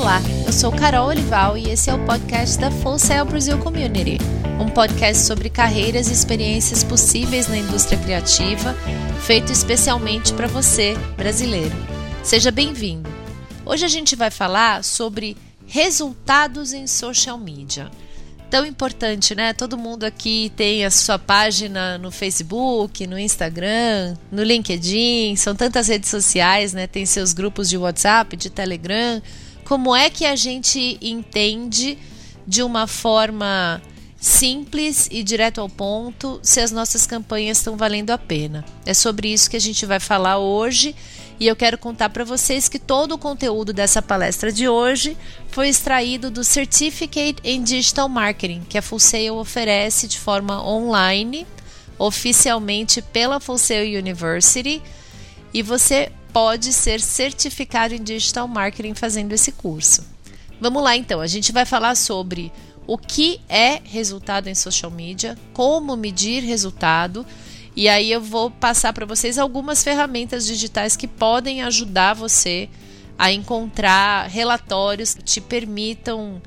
Olá, eu sou Carol Olival e esse é o podcast da Full Sail Brasil Community, um podcast sobre carreiras e experiências possíveis na indústria criativa, feito especialmente para você, brasileiro. Seja bem-vindo. Hoje a gente vai falar sobre resultados em social media tão importante, né? Todo mundo aqui tem a sua página no Facebook, no Instagram, no LinkedIn, são tantas redes sociais, né? Tem seus grupos de WhatsApp, de Telegram. Como é que a gente entende de uma forma simples e direto ao ponto se as nossas campanhas estão valendo a pena? É sobre isso que a gente vai falar hoje e eu quero contar para vocês que todo o conteúdo dessa palestra de hoje foi extraído do Certificate in Digital Marketing, que a Full Sail oferece de forma online, oficialmente pela Full Sail University, e você pode ser certificado em Digital Marketing fazendo esse curso. Vamos lá então, a gente vai falar sobre o que é resultado em social media, como medir resultado e aí eu vou passar para vocês algumas ferramentas digitais que podem ajudar você a encontrar relatórios que te permitam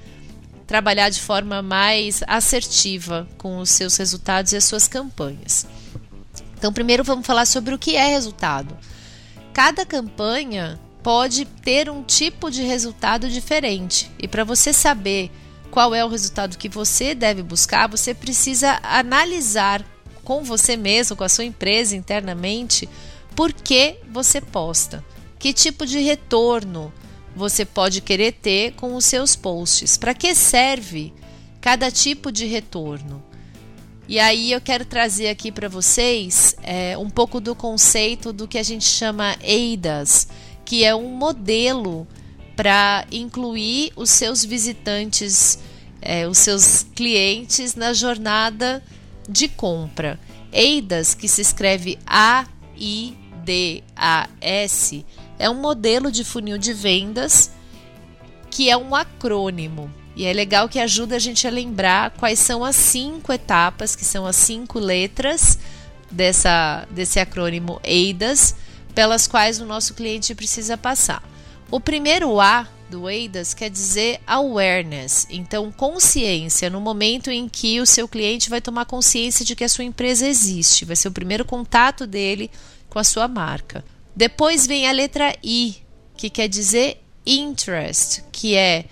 trabalhar de forma mais assertiva com os seus resultados e as suas campanhas. Então, primeiro vamos falar sobre o que é resultado. Cada campanha pode ter um tipo de resultado diferente, e para você saber qual é o resultado que você deve buscar, você precisa analisar com você mesmo, com a sua empresa internamente, por que você posta? Que tipo de retorno você pode querer ter com os seus posts? Para que serve cada tipo de retorno? E aí eu quero trazer aqui para vocês é, um pouco do conceito do que a gente chama EIDAS, que é um modelo para incluir os seus visitantes, é, os seus clientes na jornada de compra. EIDAS, que se escreve A-I-D-A-S, é um modelo de funil de vendas que é um acrônimo. E é legal que ajuda a gente a lembrar quais são as cinco etapas, que são as cinco letras dessa, desse acrônimo EIDAS, pelas quais o nosso cliente precisa passar. O primeiro A do EIDAS quer dizer awareness, então consciência, no momento em que o seu cliente vai tomar consciência de que a sua empresa existe, vai ser o primeiro contato dele com a sua marca. Depois vem a letra I, que quer dizer interest, que é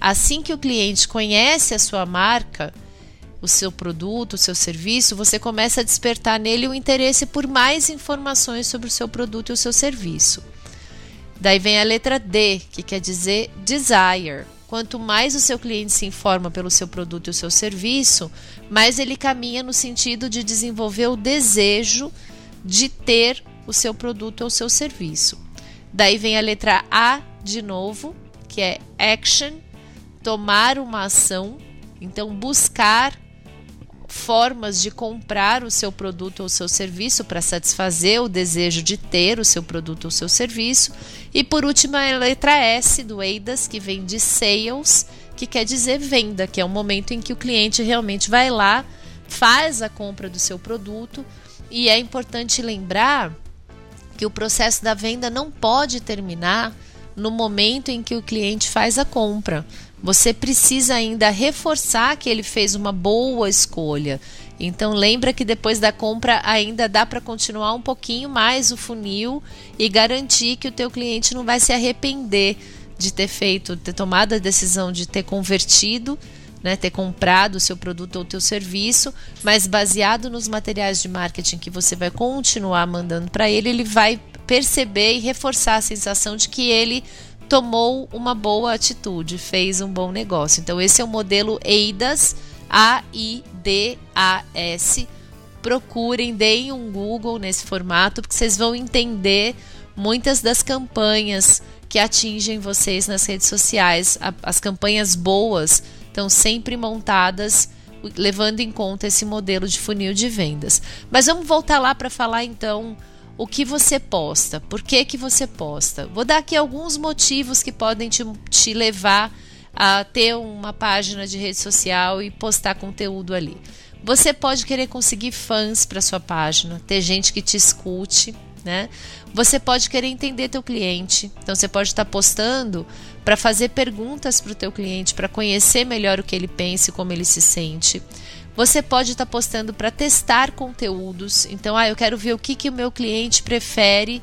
assim que o cliente conhece a sua marca, o seu produto, o seu serviço, você começa a despertar nele o interesse por mais informações sobre o seu produto e o seu serviço. Daí vem a letra D, que quer dizer desire. Quanto mais o seu cliente se informa pelo seu produto e o seu serviço, mais ele caminha no sentido de desenvolver o desejo de ter o seu produto ou o seu serviço. Daí vem a letra A de novo, que é action, tomar uma ação, então buscar formas de comprar o seu produto ou seu serviço para satisfazer o desejo de ter o seu produto ou seu serviço. E por último, a letra S do EIDAS, que vem de sales, que quer dizer venda, que é o momento em que o cliente realmente vai lá, faz a compra do seu produto. E é importante lembrar que o processo da venda não pode terminar no momento em que o cliente faz a compra. Você precisa ainda reforçar que ele fez uma boa escolha. Então lembra que depois da compra ainda dá para continuar um pouquinho mais o funil e garantir que o teu cliente não vai se arrepender de ter feito, ter tomado a decisão de ter convertido, né, ter comprado o seu produto ou o teu serviço, mas baseado nos materiais de marketing que você vai continuar mandando para ele, ele vai perceber e reforçar a sensação de que ele tomou uma boa atitude, fez um bom negócio. Então, esse é o modelo AIDAS, A-I-D-A-S. Procurem, deem um Google nesse formato, porque vocês vão entender muitas das campanhas que atingem vocês nas redes sociais. As campanhas boas estão sempre montadas levando em conta esse modelo de funil de vendas. Mas vamos voltar lá para falar então o que você posta, por que, que você posta. Vou dar aqui alguns motivos que podem te, te levar a ter uma página de rede social e postar conteúdo ali. Você pode querer conseguir fãs para sua página, ter gente que te escute, né? Você pode querer entender teu cliente, então você pode estar postando para fazer perguntas para o teu cliente, para conhecer melhor o que ele pensa e como ele se sente. Você pode estar postando para testar conteúdos, então, ah, eu quero ver o que, que o meu cliente prefere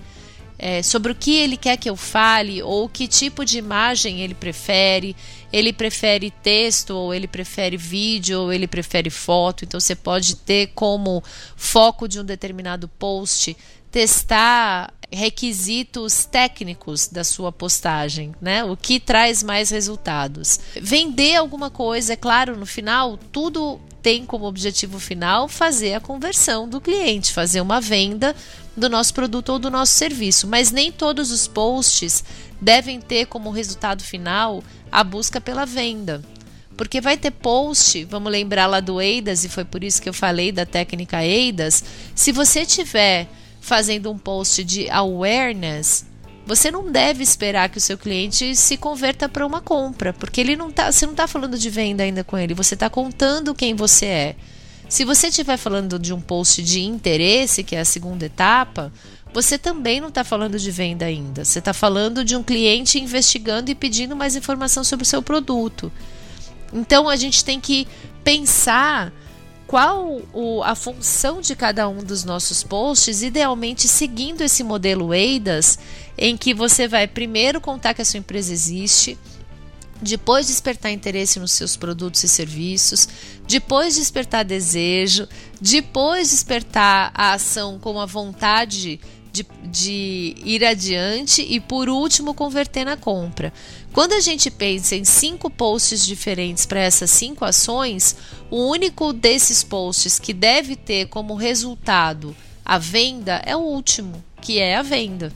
é, sobre o que ele quer que eu fale ou que tipo de imagem ele prefere. Ele prefere texto, ou ele prefere vídeo, ou ele prefere foto. Então você pode ter como foco de um determinado post testar requisitos técnicos da sua postagem, né? O que traz mais resultados. Vender alguma coisa, é claro, no final, tudo tem como objetivo final fazer a conversão do cliente, fazer uma venda do nosso produto ou do nosso serviço, mas nem todos os posts devem ter como resultado final a busca pela venda. Porque vai ter post, vamos lembrar lá do EIDAS, e foi por isso que eu falei da técnica EIDAS. Se você tiver fazendo um post de awareness, você não deve esperar que o seu cliente se converta para uma compra, porque ele não tá, você não está falando de venda ainda com ele, você está contando quem você é. Se você estiver falando de um post de interesse, que é a segunda etapa, você também não está falando de venda ainda. Você está falando de um cliente investigando e pedindo mais informação sobre o seu produto. Então a gente tem que pensar qual o, a função de cada um dos nossos posts, idealmente seguindo esse modelo EIDAS, em que você vai primeiro contar que a sua empresa existe, depois despertar interesse nos seus produtos e serviços, depois despertar desejo, depois despertar a ação com a vontade de, de ir adiante e, por último, converter na compra. Quando a gente pensa em cinco posts diferentes para essas cinco ações, o único desses posts que deve ter como resultado a venda é o último, que é a venda.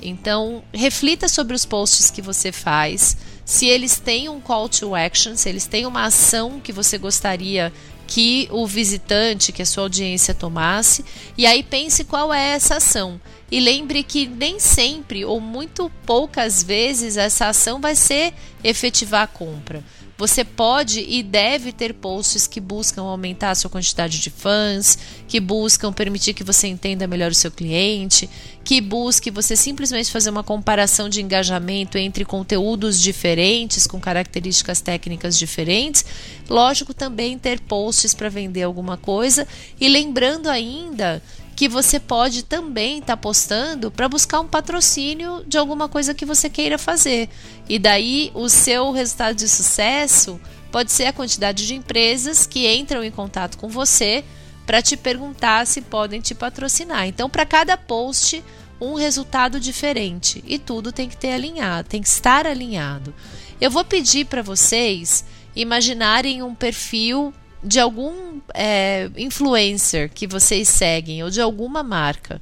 Então, reflita sobre os posts que você faz, se eles têm um call to action, se eles têm uma ação que você gostaria que o visitante, que a sua audiência tomasse, e aí pense qual é essa ação. E lembre que nem sempre ou muito poucas vezes essa ação vai ser efetivar a compra. Você pode e deve ter posts que buscam aumentar a sua quantidade de fãs, que buscam permitir que você entenda melhor o seu cliente, que busque você simplesmente fazer uma comparação de engajamento entre conteúdos diferentes, com características técnicas diferentes. Lógico, também ter posts para vender alguma coisa. E lembrando ainda que você pode também estar tá postando para buscar um patrocínio de alguma coisa que você queira fazer. E daí o seu resultado de sucesso pode ser a quantidade de empresas que entram em contato com você para te perguntar se podem te patrocinar. Então, para cada post, um resultado diferente e tudo tem que ter alinhado, tem que estar alinhado. Eu vou pedir para vocês imaginarem um perfil de algum é, influencer que vocês seguem ou de alguma marca.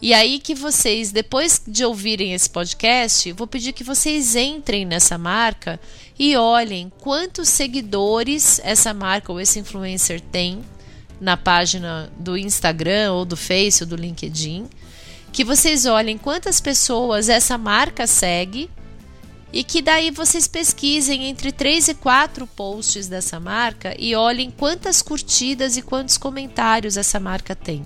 E aí que vocês, depois de ouvirem esse podcast, vou pedir que vocês entrem nessa marca e olhem quantos seguidores essa marca ou esse influencer tem na página do Instagram ou do Face ou do LinkedIn. Que vocês olhem quantas pessoas essa marca segue e que daí vocês pesquisem entre 3 e 4 posts dessa marca e olhem quantas curtidas e quantos comentários essa marca tem.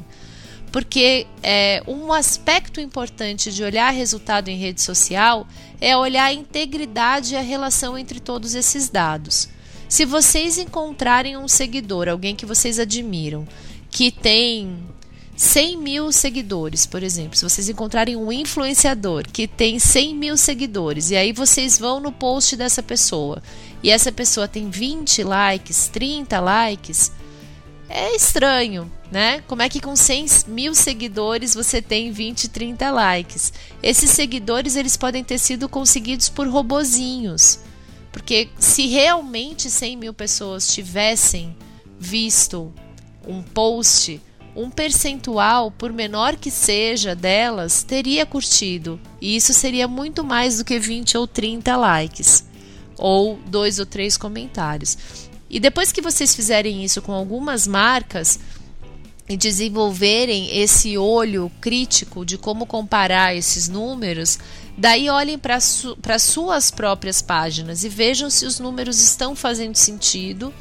Porque é, um aspecto importante de olhar resultado em rede social é olhar a integridade e a relação entre todos esses dados. Se vocês encontrarem um seguidor, alguém que vocês admiram, que tem 100 mil seguidores, por exemplo, se vocês encontrarem um influenciador que tem 100 mil seguidores e aí vocês vão no post dessa pessoa e essa pessoa tem 20 likes, 30 likes, é estranho, né? Como é que com 100 mil seguidores você tem 20, 30 likes? Esses seguidores eles podem ter sido conseguidos por robozinhos, porque se realmente 100 mil pessoas tivessem visto um post um percentual, por menor que seja, delas teria curtido. E isso seria muito mais do que 20 ou 30 likes, ou dois ou três comentários. E depois que vocês fizerem isso com algumas marcas e desenvolverem esse olho crítico de como comparar esses números, daí olhem para su suas próprias páginas e vejam se os números estão fazendo sentido.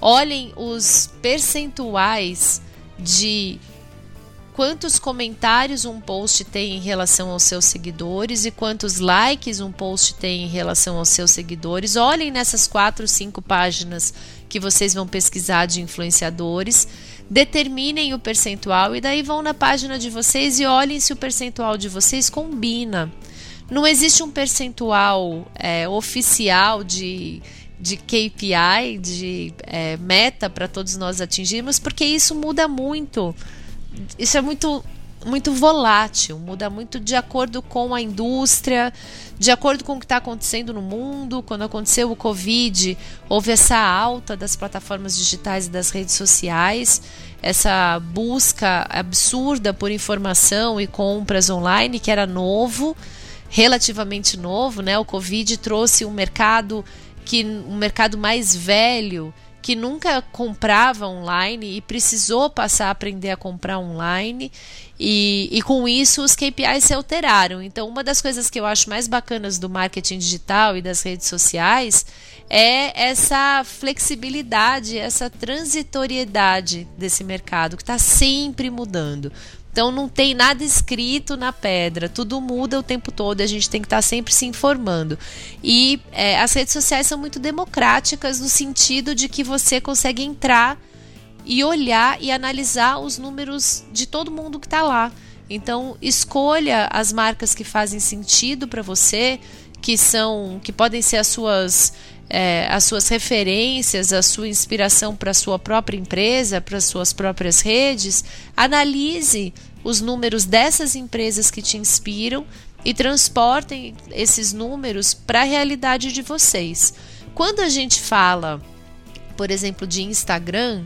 Olhem os percentuais de quantos comentários um post tem em relação aos seus seguidores e quantos likes um post tem em relação aos seus seguidores. Olhem nessas quatro, cinco páginas que vocês vão pesquisar de influenciadores, determinem o percentual e daí vão na página de vocês e olhem se o percentual de vocês combina. Não existe um percentual é, oficial de de KPI, de é, meta para todos nós atingirmos, porque isso muda muito isso é muito muito volátil, muda muito de acordo com a indústria, de acordo com o que está acontecendo no mundo. Quando aconteceu o Covid, houve essa alta das plataformas digitais e das redes sociais, essa busca absurda por informação e compras online, que era novo, relativamente novo, né? O Covid trouxe um mercado que um mercado mais velho que nunca comprava online e precisou passar a aprender a comprar online. E, e com isso os KPIs se alteraram. Então, uma das coisas que eu acho mais bacanas do marketing digital e das redes sociais é essa flexibilidade, essa transitoriedade desse mercado que está sempre mudando. Então não tem nada escrito na pedra, tudo muda o tempo todo, a gente tem que estar sempre se informando. E é, as redes sociais são muito democráticas no sentido de que você consegue entrar e olhar e analisar os números de todo mundo que está lá. Então escolha as marcas que fazem sentido para você, que são, que podem ser as suas é, as suas referências, a sua inspiração para a sua própria empresa, para as suas próprias redes, analise os números dessas empresas que te inspiram e transportem esses números para a realidade de vocês. Quando a gente fala, por exemplo, de Instagram,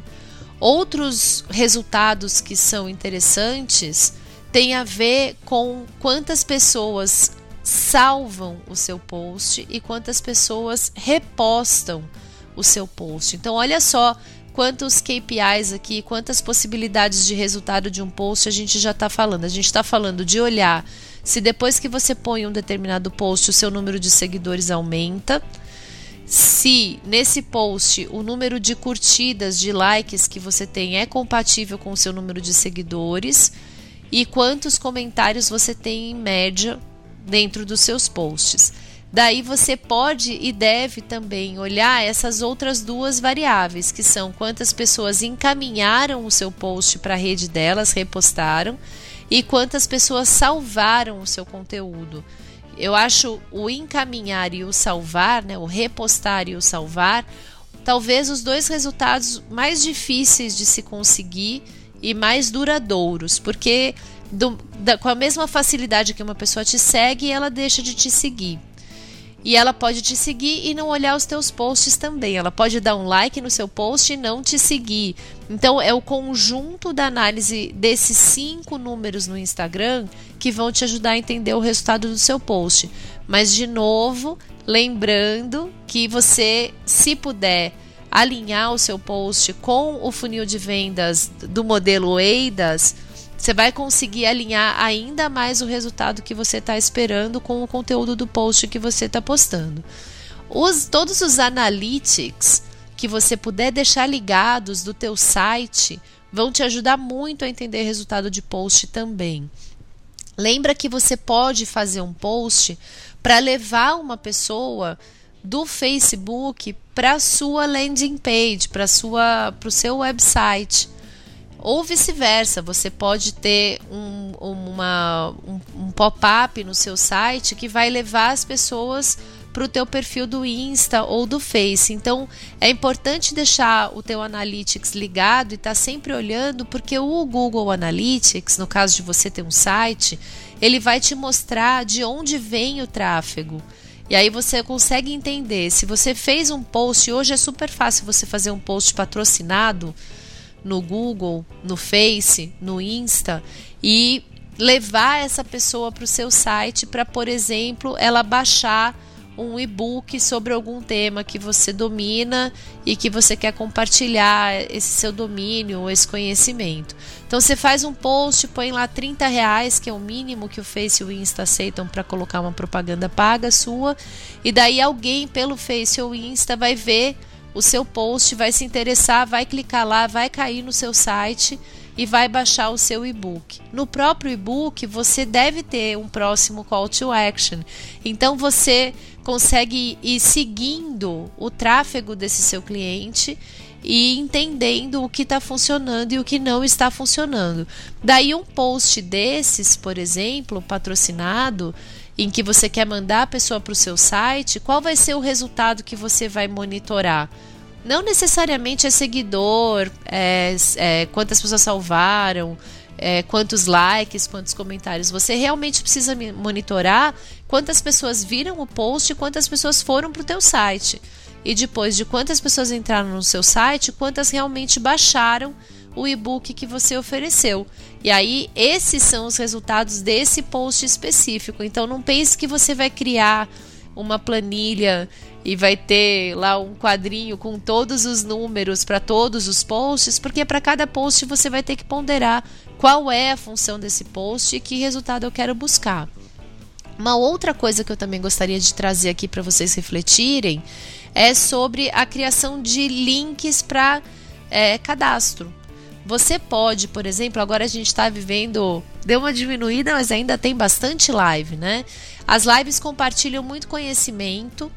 outros resultados que são interessantes têm a ver com quantas pessoas salvam o seu post e quantas pessoas repostam o seu post. Então, olha só quantos KPIs aqui, quantas possibilidades de resultado de um post a gente já está falando. A gente está falando de olhar se depois que você põe um determinado post o seu número de seguidores aumenta. Se nesse post o número de curtidas, de likes que você tem é compatível com o seu número de seguidores e quantos comentários você tem em média dentro dos seus posts. Daí você pode e deve também olhar essas outras duas variáveis, que são quantas pessoas encaminharam o seu post para a rede delas, repostaram, e quantas pessoas salvaram o seu conteúdo. Eu acho o encaminhar e o salvar, né, o repostar e o salvar, talvez os dois resultados mais difíceis de se conseguir e mais duradouros, porque do, da, com a mesma facilidade que uma pessoa te segue, ela deixa de te seguir. E ela pode te seguir e não olhar os teus posts também. Ela pode dar um like no seu post e não te seguir. Então é o conjunto da análise desses cinco números no Instagram que vão te ajudar a entender o resultado do seu post. Mas de novo, lembrando que você, se puder alinhar o seu post com o funil de vendas do modelo EIDAS, você vai conseguir alinhar ainda mais o resultado que você está esperando com o conteúdo do post que você está postando. Os, todos os analytics que você puder deixar ligados do teu site vão te ajudar muito a entender resultado de post também. Lembra que você pode fazer um post para levar uma pessoa do Facebook para sua landing page, para o seu website. Ou vice-versa, você pode ter um, uma, um, um pop-up no seu site que vai levar as pessoas para o teu perfil do Insta ou do Face. Então é importante deixar o teu Analytics ligado e estar tá sempre olhando, porque o Google Analytics, no caso de você ter um site, ele vai te mostrar de onde vem o tráfego. E aí você consegue entender. Se você fez um post, hoje é super fácil você fazer um post patrocinado no Google, no Face, no Insta e levar essa pessoa para o seu site para, por exemplo, ela baixar um e-book sobre algum tema que você domina e que você quer compartilhar esse seu domínio, esse conhecimento. Então você faz um post, põe lá 30 reais, que é o mínimo que o Face e o Insta aceitam para colocar uma propaganda paga sua, e daí alguém pelo Face ou Insta vai ver o seu post, vai se interessar, vai clicar lá, vai cair no seu site e vai baixar o seu e-book. No próprio e-book, você deve ter um próximo call to action. Então você consegue ir seguindo o tráfego desse seu cliente e entendendo o que está funcionando e o que não está funcionando. Daí, um post desses, por exemplo, patrocinado, em que você quer mandar a pessoa para o seu site, qual vai ser o resultado que você vai monitorar? Não necessariamente é seguidor, é, é, quantas pessoas salvaram, é, quantos likes, quantos comentários. Você realmente precisa monitorar quantas pessoas viram o post e quantas pessoas foram para o teu site e depois de quantas pessoas entraram no seu site, quantas realmente baixaram o e-book que você ofereceu. E aí, esses são os resultados desse post específico. Então, não pense que você vai criar uma planilha e vai ter lá um quadrinho com todos os números para todos os posts, porque para cada post você vai ter que ponderar qual é a função desse post e que resultado eu quero buscar. Uma outra coisa que eu também gostaria de trazer aqui para vocês refletirem é sobre a criação de links para é, cadastro. Você pode, por exemplo, agora a gente está vivendo, deu uma diminuída, mas ainda tem bastante live, né? As lives compartilham muito conhecimento,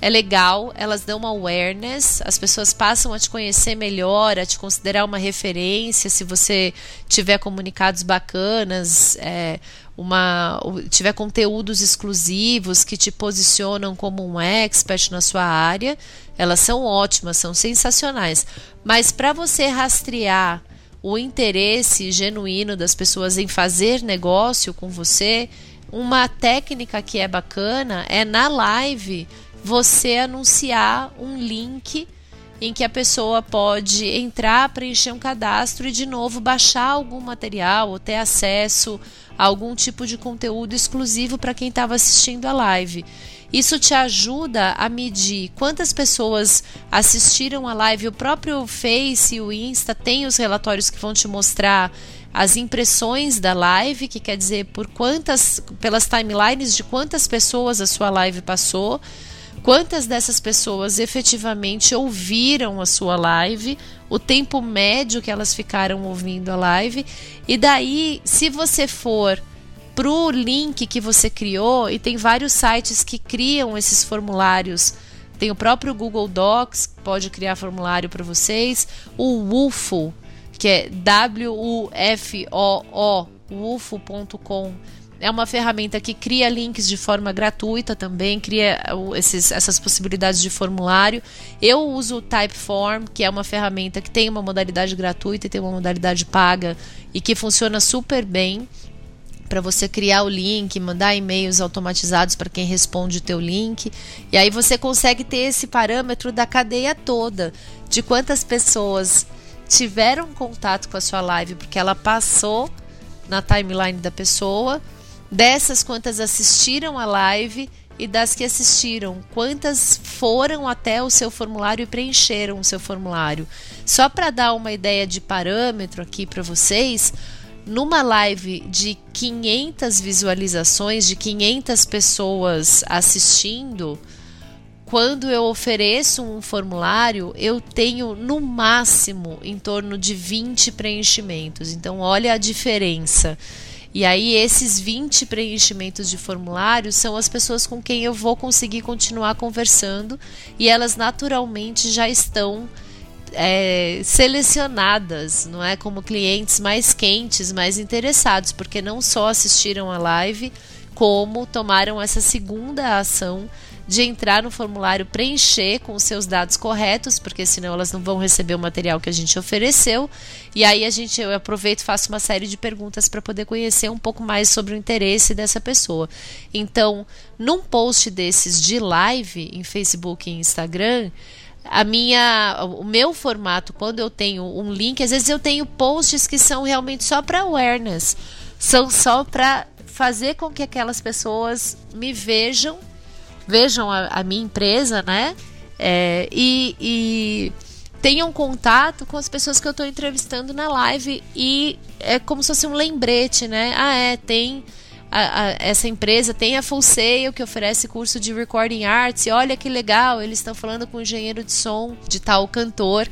é legal, elas dão uma awareness, as pessoas passam a te conhecer melhor, a te considerar uma referência se você tiver comunicados bacanas, é, uma, tiver conteúdos exclusivos que te posicionam como um expert na sua área, elas são ótimas, são sensacionais. Mas para você rastrear o interesse genuíno das pessoas em fazer negócio com você, uma técnica que é bacana é na live você anunciar um link em que a pessoa pode entrar, preencher um cadastro e de novo baixar algum material ou ter acesso a algum tipo de conteúdo exclusivo para quem estava assistindo a live. Isso te ajuda a medir quantas pessoas assistiram a live. O próprio Face e o Insta tem os relatórios que vão te mostrar as impressões da live, que quer dizer por quantas, pelas timelines de quantas pessoas a sua live passou quantas dessas pessoas efetivamente ouviram a sua live, o tempo médio que elas ficaram ouvindo a live, e daí, se você for pro link que você criou, e tem vários sites que criam esses formulários. Tem o próprio Google Docs, pode criar formulário para vocês. O WUFO, que é W-U-F-O-O, wufo.com é uma ferramenta que cria links de forma gratuita também, cria esses, essas possibilidades de formulário. Eu uso o Typeform, que é uma ferramenta que tem uma modalidade gratuita e tem uma modalidade paga e que funciona super bem para você criar o link, mandar e-mails automatizados para quem responde o teu link. E aí você consegue ter esse parâmetro da cadeia toda, de quantas pessoas tiveram contato com a sua live porque ela passou na timeline da pessoa Dessas, quantas assistiram a live e das que assistiram, quantas foram até o seu formulário e preencheram o seu formulário. Só para dar uma ideia de parâmetro aqui para vocês, numa live de 500 visualizações, de 500 pessoas assistindo, quando eu ofereço um formulário, eu tenho no máximo em torno de 20 preenchimentos. Então, olha a diferença. E aí, esses 20 preenchimentos de formulário são as pessoas com quem eu vou conseguir continuar conversando e elas naturalmente já estão é, selecionadas, não é? Como clientes mais quentes, mais interessados, porque não só assistiram a live, como tomaram essa segunda ação de entrar no formulário, preencher com os seus dados corretos, porque senão elas não vão receber o material que a gente ofereceu. E aí a gente eu aproveito e faço uma série de perguntas para poder conhecer um pouco mais sobre o interesse dessa pessoa. Então, num post desses de live em Facebook e Instagram, a minha o meu formato quando eu tenho um link às vezes eu tenho posts que são realmente só para awareness são só para fazer com que aquelas pessoas me vejam vejam a, a minha empresa, né? É, e, e tenham contato com as pessoas que eu estou entrevistando na live e é como se fosse um lembrete, né? Ah, é, tem a, a, essa empresa tem a Full Sail que oferece curso de recording arts e olha que legal, eles estão falando com o engenheiro de som de tal cantor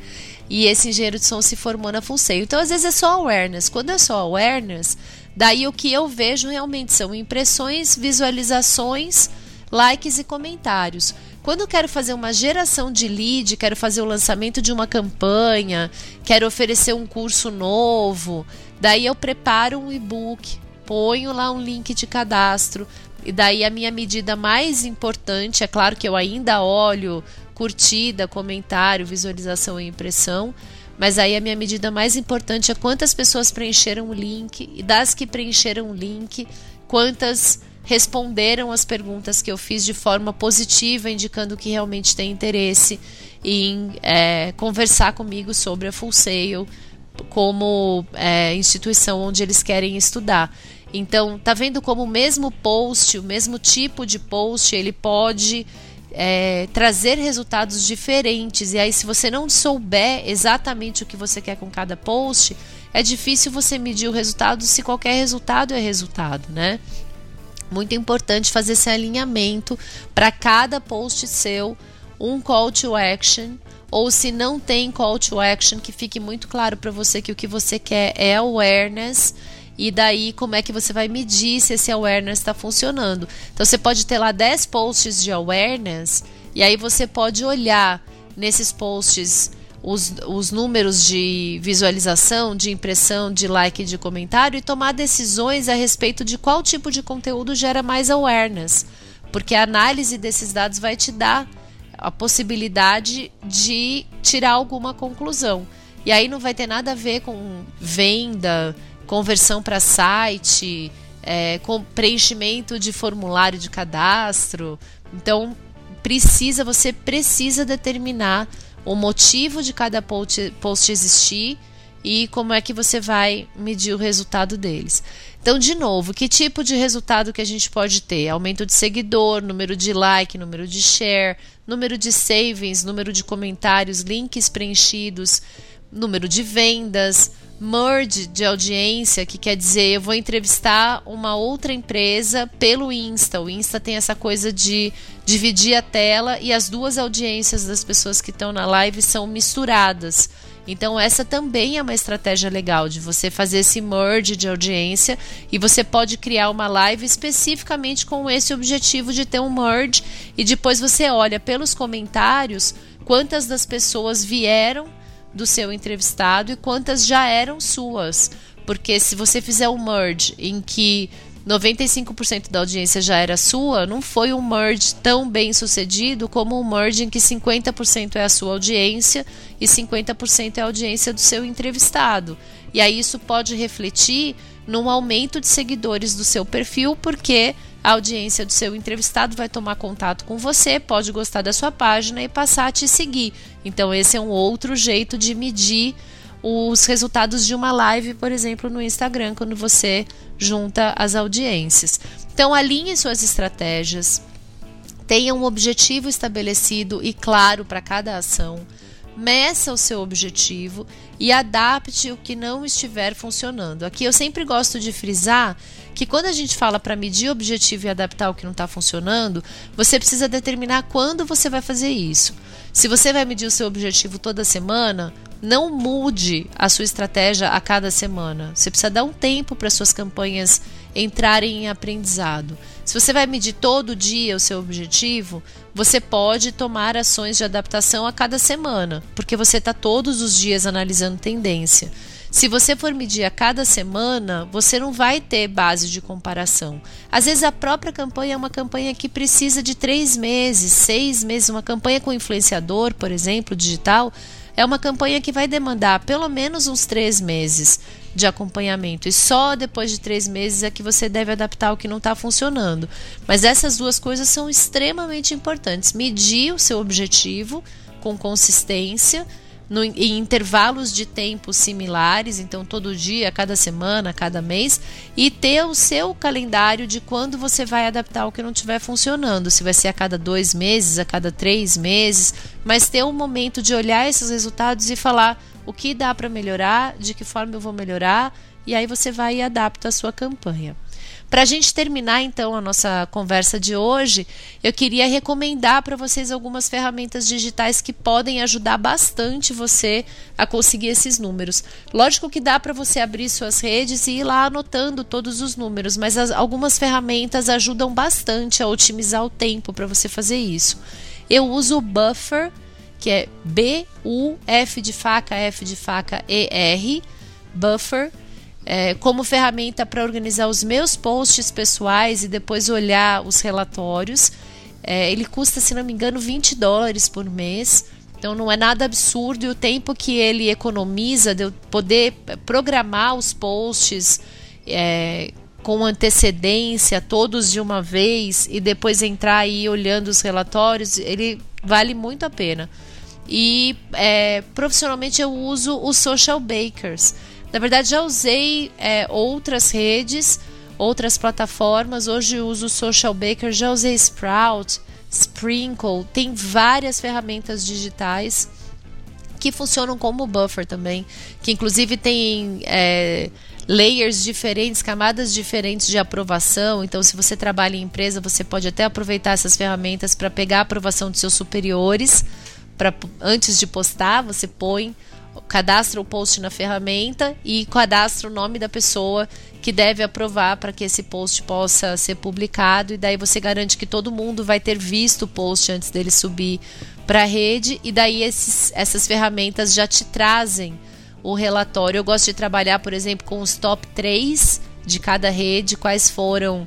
e esse engenheiro de som se formou na Full Sail. Então às vezes é só awareness. Quando é só awareness, daí o que eu vejo realmente são impressões, visualizações, likes e comentários. Quando quero fazer uma geração de lead, quero fazer o lançamento de uma campanha, quero oferecer um curso novo, daí eu preparo um e-book, ponho lá um link de cadastro. E daí a minha medida mais importante, é claro que eu ainda olho curtida, comentário, visualização e impressão, mas aí a minha medida mais importante é quantas pessoas preencheram o link e das que preencheram o link, quantas responderam as perguntas que eu fiz de forma positiva, indicando que realmente tem interesse em é, conversar comigo sobre a Full Sail como é, instituição onde eles querem estudar. Então, tá vendo como o mesmo post, o mesmo tipo de post, ele pode é, trazer resultados diferentes. E aí, se você não souber exatamente o que você quer com cada post, é difícil você medir o resultado se qualquer resultado é resultado, né? Muito importante fazer esse alinhamento para cada post seu, um call to action ou se não tem call to action, que fique muito claro para você que o que você quer é awareness e daí como é que você vai medir se esse awareness está funcionando. Então você pode ter lá 10 posts de awareness e aí você pode olhar nesses posts os, os números de visualização, de impressão, de like de comentário e tomar decisões a respeito de qual tipo de conteúdo gera mais awareness. Porque a análise desses dados vai te dar a possibilidade de tirar alguma conclusão. E aí não vai ter nada a ver com venda, conversão para site, é, com preenchimento de formulário de cadastro. Então, precisa, você precisa determinar o motivo de cada post, post existir e como é que você vai medir o resultado deles. Então, de novo, que tipo de resultado que a gente pode ter? Aumento de seguidor, número de like, número de share, número de savings, número de comentários, links preenchidos, número de vendas, merge de audiência, que quer dizer eu vou entrevistar uma outra empresa pelo Insta. O Insta tem essa coisa de dividir a tela e as duas audiências das pessoas que estão na live são misturadas. Então essa também é uma estratégia legal de você fazer esse merge de audiência e você pode criar uma live especificamente com esse objetivo de ter um merge e depois você olha pelos comentários quantas das pessoas vieram do seu entrevistado e quantas já eram suas. Porque se você fizer um merge em que 95% da audiência já era sua, não foi um merge tão bem sucedido como um merge em que 50% é a sua audiência e 50% é a audiência do seu entrevistado. E aí isso pode refletir num aumento de seguidores do seu perfil, porque a audiência do seu entrevistado vai tomar contato com você, pode gostar da sua página e passar a te seguir. Então, esse é um outro jeito de medir os resultados de uma live, por exemplo, no Instagram, quando você junta as audiências. Então, alinhe suas estratégias, tenha um objetivo estabelecido e claro para cada ação meça o seu objetivo e adapte o que não estiver funcionando. Aqui eu sempre gosto de frisar que quando a gente fala para medir o objetivo e adaptar o que não está funcionando, você precisa determinar quando você vai fazer isso. Se você vai medir o seu objetivo toda semana, não mude a sua estratégia a cada semana. Você precisa dar um tempo para suas campanhas entrarem em aprendizado. Se você vai medir todo dia o seu objetivo, você pode tomar ações de adaptação a cada semana, porque você está todos os dias analisando tendência. Se você for medir a cada semana, você não vai ter base de comparação. Às vezes a própria campanha é uma campanha que precisa de três meses, seis meses. Uma campanha com influenciador, por exemplo, digital, é uma campanha que vai demandar pelo menos uns três meses de acompanhamento. E só depois de três meses é que você deve adaptar o que não está funcionando. Mas essas duas coisas são extremamente importantes. Medir o seu objetivo com consistência. No, em intervalos de tempo similares, então todo dia, cada semana, cada mês, e ter o seu calendário de quando você vai adaptar o que não estiver funcionando, se vai ser a cada dois meses, a cada três meses, mas ter um momento de olhar esses resultados e falar: o que dá para melhorar, de que forma eu vou melhorar e aí você vai e adapta a sua campanha. Para a gente terminar então a nossa conversa de hoje, eu queria recomendar para vocês algumas ferramentas digitais que podem ajudar bastante você a conseguir esses números. Lógico que dá para você abrir suas redes e ir lá anotando todos os números, mas as, algumas ferramentas ajudam bastante a otimizar o tempo para você fazer isso. Eu uso o Buffer, que é B U F de faca F de faca E R, Buffer é, como ferramenta para organizar os meus posts pessoais e depois olhar os relatórios. É, ele custa, se não me engano, 20 dólares por mês. Então não é nada absurdo e o tempo que ele economiza de eu poder programar os posts é, com antecedência, todos de uma vez, e depois entrar aí olhando os relatórios, ele vale muito a pena. E é, profissionalmente eu uso os Social Bakers. Na verdade, já usei é, outras redes, outras plataformas. Hoje uso Social Baker, já usei Sprout, Sprinkle. Tem várias ferramentas digitais que funcionam como buffer também, que inclusive tem é, layers diferentes, camadas diferentes de aprovação. Então, se você trabalha em empresa, você pode até aproveitar essas ferramentas para pegar a aprovação de seus superiores. Antes de postar, você põe cadastra o post na ferramenta e cadastra o nome da pessoa que deve aprovar para que esse post possa ser publicado e daí você garante que todo mundo vai ter visto o post antes dele subir para a rede e daí esses, essas ferramentas já te trazem o relatório. Eu gosto de trabalhar, por exemplo, com os top 3 de cada rede, quais foram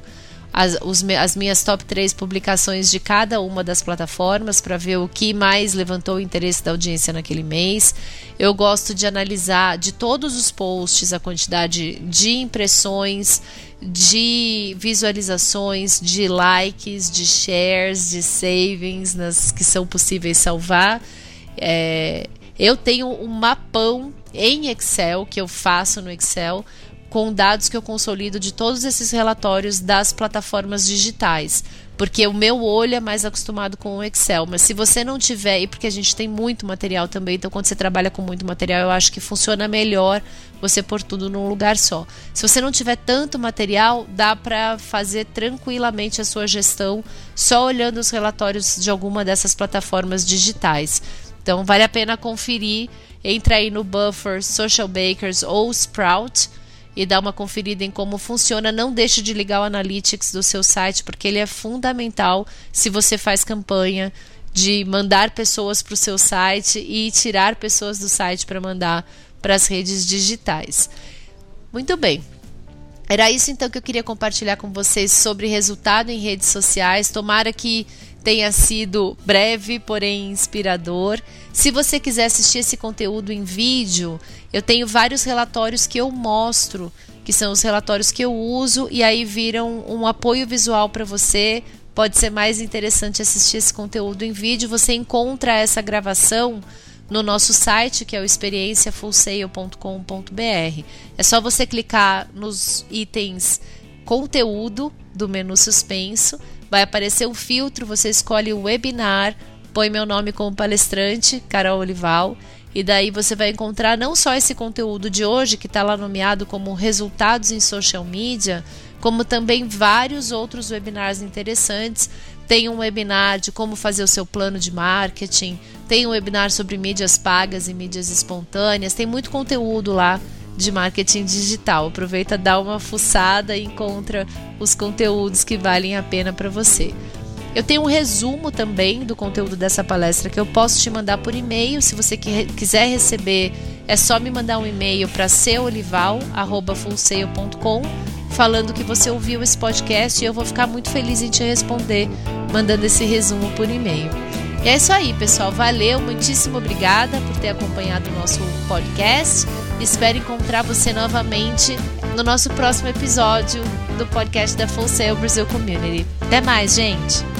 as, os, as minhas top 3 publicações de cada uma das plataformas para ver o que mais levantou o interesse da audiência naquele mês. Eu gosto de analisar de todos os posts a quantidade de impressões, de visualizações, de likes, de shares, de savings nas que são possíveis salvar. É, eu tenho um mapão em Excel que eu faço no Excel com dados que eu consolido de todos esses relatórios das plataformas digitais. Porque o meu olho é mais acostumado com o Excel. Mas se você não tiver, e porque a gente tem muito material também, então quando você trabalha com muito material, eu acho que funciona melhor você pôr tudo num lugar só. Se você não tiver tanto material, dá para fazer tranquilamente a sua gestão só olhando os relatórios de alguma dessas plataformas digitais. Então vale a pena conferir. Entra aí no Buffer, Social Bakers ou Sprout e dar uma conferida em como funciona. Não deixe de ligar o Analytics do seu site, porque ele é fundamental se você faz campanha de mandar pessoas para o seu site e tirar pessoas do site para mandar para as redes digitais. Muito bem. Era isso então que eu queria compartilhar com vocês sobre resultado em redes sociais. Tomara que tenha sido breve, porém inspirador. Se você quiser assistir esse conteúdo em vídeo, eu tenho vários relatórios que eu mostro, que são os relatórios que eu uso e aí viram um apoio visual para você. Pode ser mais interessante assistir esse conteúdo em vídeo. Você encontra essa gravação no nosso site, que é o experienciafullsale.com.br. É só você clicar nos itens conteúdo do menu suspenso vai aparecer um filtro, você escolhe o webinar, põe meu nome como palestrante, Carol Olival, e daí você vai encontrar não só esse conteúdo de hoje, que está lá nomeado como resultados em social media, como também vários outros webinars interessantes. Tem um webinar de como fazer o seu plano de marketing, tem um webinar sobre mídias pagas e mídias espontâneas, tem muito conteúdo lá de marketing digital. Aproveita, dá uma fuçada e encontra os conteúdos que valem a pena para você. Eu tenho um resumo também do conteúdo dessa palestra que eu posso te mandar por e-mail. Se você quiser receber, é só me mandar um e-mail para ceolival@fullsail.com falando que você ouviu esse podcast e eu vou ficar muito feliz em te responder mandando esse resumo por e-mail. E é isso aí, pessoal. Valeu, muitíssimo obrigada por ter acompanhado o nosso podcast. Espero encontrar você novamente no nosso próximo episódio do podcast da Full Sail Brasil Community. Até mais, gente!